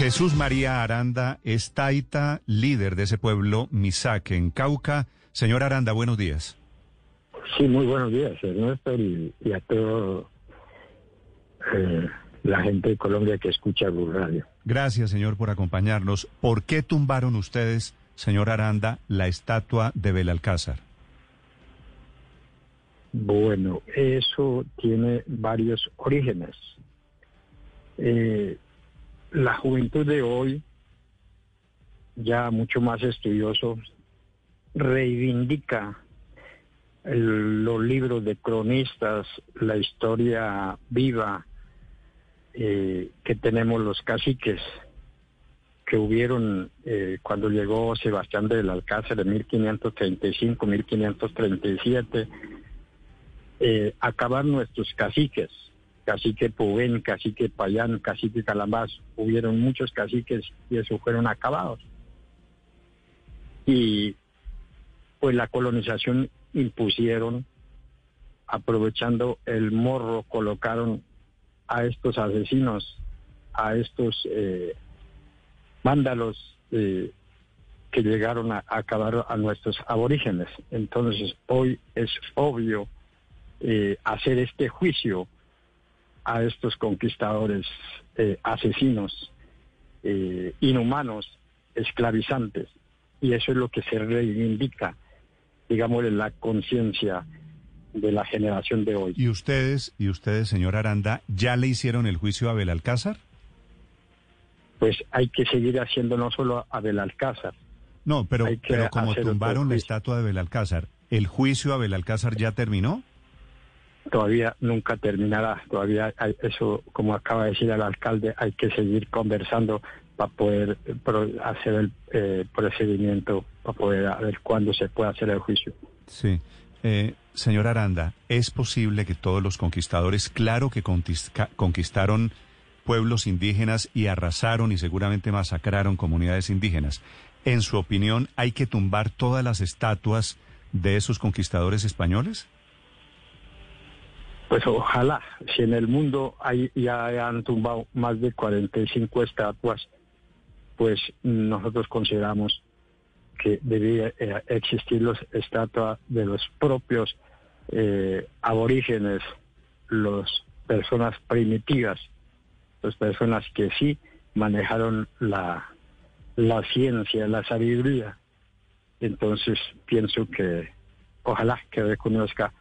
Jesús María Aranda es taita, líder de ese pueblo Misaque en Cauca. Señor Aranda, buenos días. Sí, muy buenos días, Ernesto, y, y a todo. Eh, la gente de Colombia que escucha Blue Radio. Gracias, señor, por acompañarnos. ¿Por qué tumbaron ustedes, señor Aranda, la estatua de Belalcázar? Bueno, eso tiene varios orígenes. Eh, la juventud de hoy, ya mucho más estudioso, reivindica los libros de cronistas, la historia viva, eh, que tenemos los caciques que hubieron eh, cuando llegó Sebastián del Alcázar en 1535, 1537, eh, acabar nuestros caciques, cacique Pubén, cacique Payán, cacique Calambás, hubieron muchos caciques y eso fueron acabados. Y pues la colonización impusieron, aprovechando el morro, colocaron a estos asesinos, a estos eh, vándalos eh, que llegaron a, acabar a nuestros aborígenes. Entonces, hoy es obvio eh, hacer este juicio a estos conquistadores asesinos, inhumanos, esclavizantes. Y eso es lo que se reivindica, digamos, en la conciencia de la generación de hoy. ¿Y ustedes, y ustedes, señor Aranda, ya le hicieron el juicio a Belalcázar? Pues hay que seguir haciendo no solo a Belalcázar. No, pero, pero como tumbaron la estatua de Belalcázar, ¿el juicio a Belalcázar ya terminó? Todavía nunca terminará, todavía hay, eso, como acaba de decir el alcalde, hay que seguir conversando para poder hacer el eh, procedimiento, para poder ver cuándo se puede hacer el juicio. Sí. Eh, señor Aranda, ¿es posible que todos los conquistadores, claro que conquistaron pueblos indígenas y arrasaron y seguramente masacraron comunidades indígenas, en su opinión, hay que tumbar todas las estatuas de esos conquistadores españoles? Pues ojalá, si en el mundo hay, ya han tumbado más de 45 estatuas, pues nosotros consideramos que debía eh, existir los estatuas de los propios eh, aborígenes, las personas primitivas, las personas que sí manejaron la, la ciencia, la sabiduría. Entonces pienso que ojalá que reconozca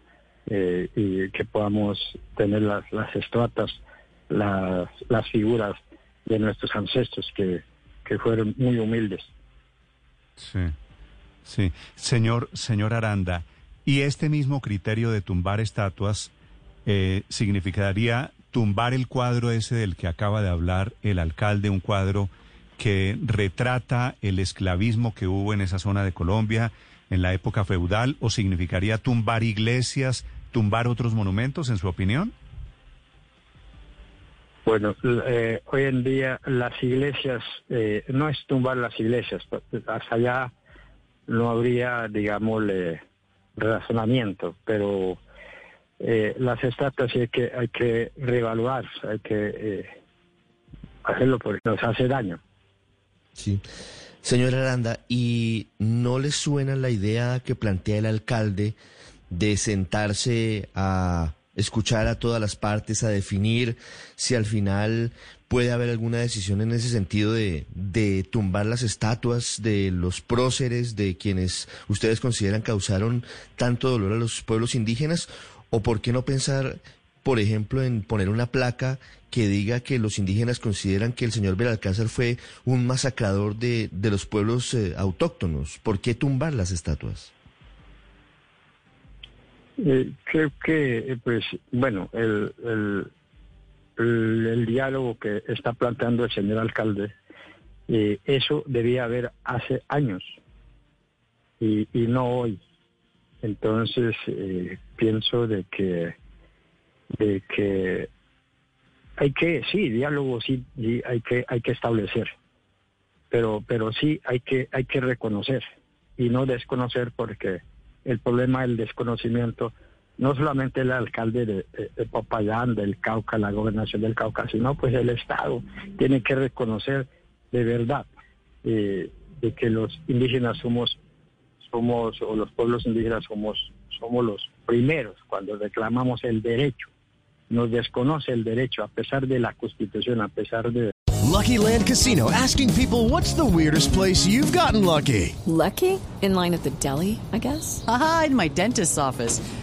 eh, y que podamos tener las, las estatuas, las, las figuras de nuestros ancestros que, que fueron muy humildes. Sí, sí. Señor, señor Aranda, ¿y este mismo criterio de tumbar estatuas eh, significaría tumbar el cuadro ese del que acaba de hablar el alcalde, un cuadro que retrata el esclavismo que hubo en esa zona de Colombia en la época feudal, o significaría tumbar iglesias, tumbar otros monumentos, en su opinión? Bueno, eh, hoy en día las iglesias, eh, no es tumbar las iglesias, hasta allá no habría, digamos, razonamiento, pero eh, las estatuas hay que, hay que reevaluar, hay que hacerlo porque nos hace daño. Sí. Señor Aranda, ¿y no le suena la idea que plantea el alcalde de sentarse a escuchar a todas las partes, a definir si al final puede haber alguna decisión en ese sentido de, de tumbar las estatuas de los próceres, de quienes ustedes consideran causaron tanto dolor a los pueblos indígenas, o por qué no pensar, por ejemplo, en poner una placa que diga que los indígenas consideran que el señor Belalcázar fue un masacrador de, de los pueblos eh, autóctonos. ¿Por qué tumbar las estatuas? Eh, creo que, eh, pues, bueno, el, el, el diálogo que está planteando el señor alcalde, eso debía haber hace años y, y no hoy. Entonces pienso de que de que hay que sí diálogo sí, hay que hay que establecer. Pero pero sí hay que hay que reconocer y no desconocer porque el problema del desconocimiento no solamente el alcalde de, de, del Cauca, la gobernación del Cauca, sino pues el Estado tiene que reconocer de verdad eh, de que los indígenas somos somos o los pueblos indígenas somos somos los primeros cuando reclamamos el derecho nos desconoce el derecho a pesar de la Constitución a pesar de Lucky Land Casino asking people what's the weirdest place you've gotten lucky Lucky? In line at the deli, I guess? Aha, in my dentist's office.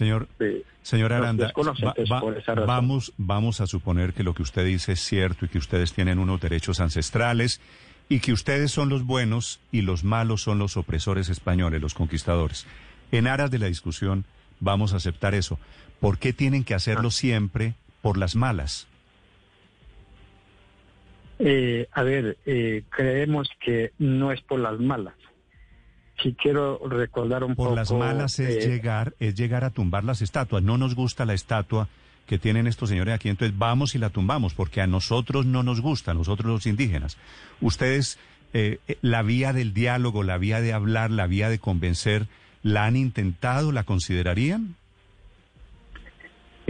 Señor, eh, señor Aranda, va- va- vamos, vamos a suponer que lo que usted dice es cierto y que ustedes tienen unos derechos ancestrales y que ustedes son los buenos y los malos son los opresores españoles, los conquistadores. En aras de la discusión, vamos a aceptar eso. ¿Por qué tienen que hacerlo Ah. siempre por las malas? Eh, a ver, eh, creemos que no es por las malas. Quiero recordar un Por poco... las malas es eh, llegar, es llegar a tumbar las estatuas. No nos gusta la estatua que tienen estos señores aquí, entonces vamos y la tumbamos, porque a nosotros no nos gusta, a nosotros los indígenas. Ustedes, eh, la vía del diálogo, la vía de hablar, la vía de convencer, ¿la han intentado, la considerarían?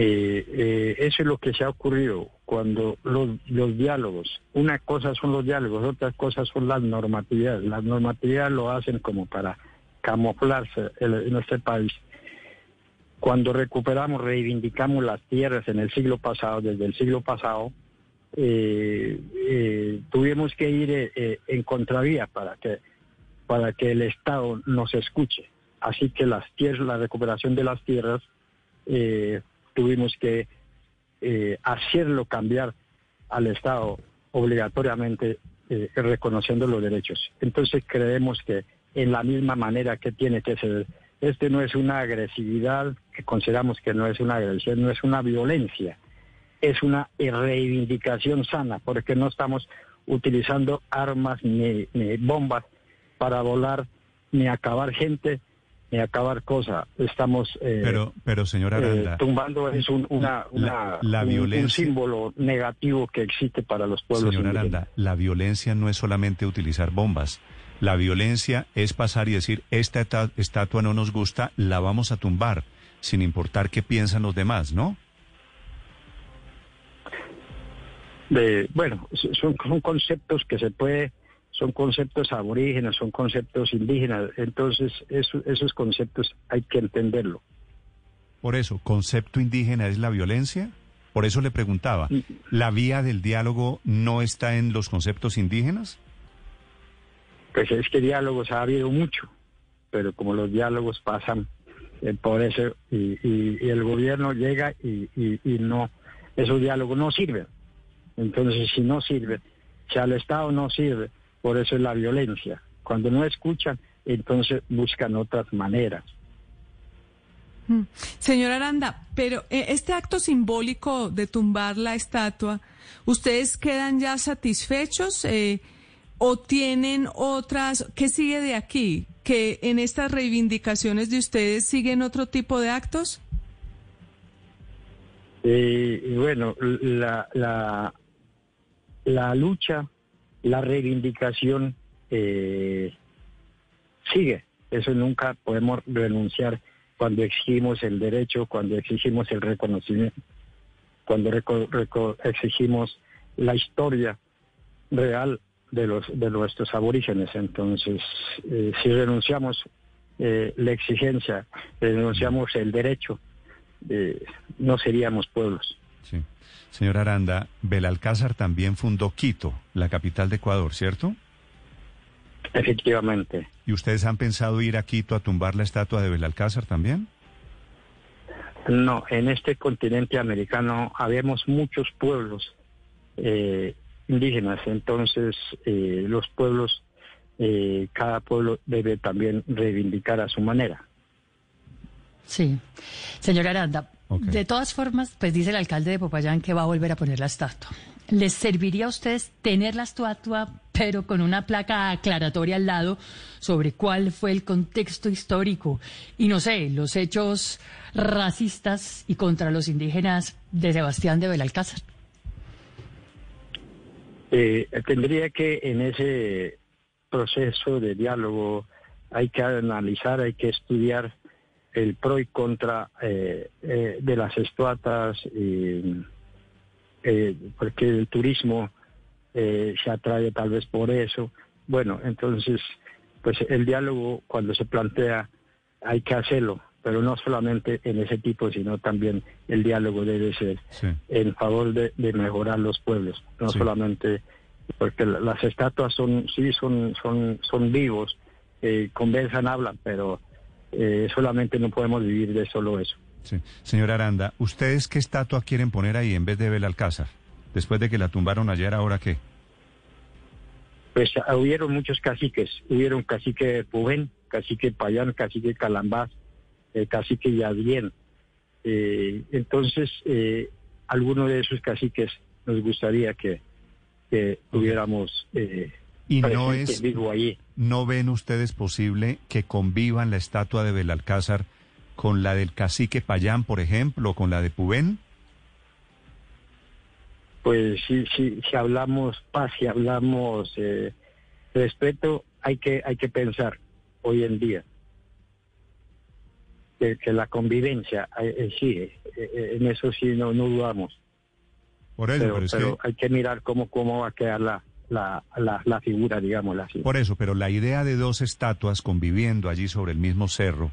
Eh, eh, eso es lo que se ha ocurrido cuando los, diálogos, una cosa son los diálogos, otras cosas son las normatividades. Las normatividades lo hacen como para camuflarse en, en este país. Cuando recuperamos, reivindicamos las tierras en el siglo pasado, desde el siglo pasado, eh, tuvimos que ir en contravía para que para que el Estado nos escuche. Así que las tierras, la recuperación de las tierras eh, tuvimos que eh, hacerlo cambiar al Estado obligatoriamente eh, reconociendo los derechos. Entonces creemos que en la misma manera que tiene que ser, este no es una agresividad, que consideramos que no es una agresión, no es una violencia, es una reivindicación sana, porque no estamos utilizando armas ni, ni bombas para volar, ni acabar gente, acabar cosas. Estamos eh, Pero, pero señor eh, tumbando es un, una, La- una- la un- un, violencia- símbolo negativo que existe para los pueblos señor indígenas. Aranda, la violencia no es solamente utilizar bombas. La violencia es pasar y decir, esta estatua no nos gusta, la vamos a tumbar, sin importar qué piensan los demás, ¿no? De, bueno, son, son conceptos que se puede, son conceptos aborígenes, son conceptos indígenas, entonces eso- esos conceptos hay que entenderlo. Por eso, ¿concepto indígena es la violencia? Por eso le preguntaba, ¿la vía del diálogo no está en los conceptos indígenas? Pues es que diálogos ha habido mucho, pero como los diálogos pasan eh, por eso y, y- y el gobierno llega y, y- y no, esos diálogos no sirven. Entonces, si no sirve, si al Estado no sirve, por eso es la violencia. Cuando no escuchan, entonces buscan otras maneras. Mm. Señor Aranda, pero eh, este acto simbólico de tumbar la estatua, ¿ustedes quedan ya satisfechos eh, o tienen otras? ¿Qué sigue de aquí? ¿Que en estas reivindicaciones de ustedes siguen otro tipo de actos? Eh, bueno, la, la, la lucha, la reivindicación eh, sigue. Eso nunca podemos renunciar cuando exigimos el derecho, cuando exigimos el reconocimiento, cuando exigimos la historia real de los de nuestros aborígenes. Entonces, eh, si renunciamos eh, la exigencia, renunciamos el derecho, eh, no seríamos pueblos. Sí. Señor Aranda, Belalcázar también fundó Quito, la capital de Ecuador, ¿cierto? Efectivamente. ¿Y ustedes han pensado ir a Quito a tumbar la estatua de Belalcázar también? No, en este continente americano habemos muchos pueblos eh, indígenas, entonces eh, los pueblos, eh, cada pueblo debe también reivindicar a su manera. Sí. Señora Aranda, de todas formas, pues dice el alcalde de Popayán que va a volver a poner la estatua. ¿Les serviría a ustedes tener la estatua, pero con una placa aclaratoria al lado sobre cuál fue el contexto histórico y, no sé, los hechos racistas y contra los indígenas de Sebastián de Belalcázar? Eh, tendría que en ese proceso de diálogo hay que analizar, hay que estudiar el pro y contra eh, eh, de las estatuas, porque el turismo se atrae tal vez por eso. Bueno, entonces, pues el diálogo cuando se plantea hay que hacerlo, pero no solamente en ese tipo, sino también el diálogo debe ser en favor de, mejorar los pueblos, no solamente porque las estatuas son sí son son son vivos, eh, conversan, hablan, pero eh, solamente no podemos vivir de solo eso. Sí. Señora Aranda, ¿ustedes qué estatua quieren poner ahí en vez de Belalcázar? Después de que la tumbaron ayer, ¿ahora qué? Pues hubieron muchos caciques, hubieron cacique Pubén, cacique Payán, cacique Calambás, eh, cacique Yadien. Eh, entonces, eh, alguno de esos caciques nos gustaría que, que tuviéramos eh, y no es no ven ustedes posible que convivan la estatua de Belalcázar con la del cacique Payán, por ejemplo, con la de Pubén. Pues sí, sí, si hablamos paz, si hablamos eh, respeto, hay que hay que pensar hoy en día que, la convivencia eh, eh, sí, eh, en eso sí no, no dudamos. Por eso, pero, hay que mirar cómo, cómo va a quedar la, la, la, figura, digamos así. Por eso, pero la idea de dos estatuas conviviendo allí sobre el mismo cerro,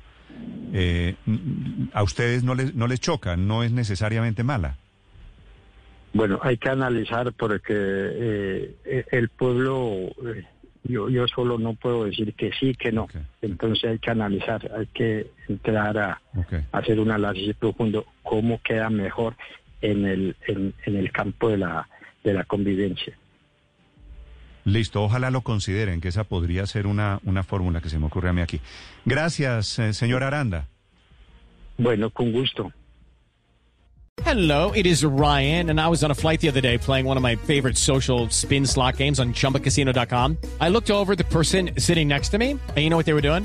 a ustedes no les, no les choca, no es necesariamente mala. Bueno, hay que analizar porque el pueblo yo, yo solo no puedo decir que sí, que no. Entonces hay que analizar, hay que entrar a, hacer un análisis profundo cómo queda mejor en el, en, el campo de la, de la convivencia. Listo, ojalá lo consideren, que esa podría ser una, una fórmula que se me ocurre a mí aquí. Gracias, eh, señor Aranda. Bueno, con gusto. Hello, it is Ryan, and I was on a flight the other day playing one of my favorite social spin slot games on chumbacasino.com. I looked over the person sitting next to me, and you know what they were doing?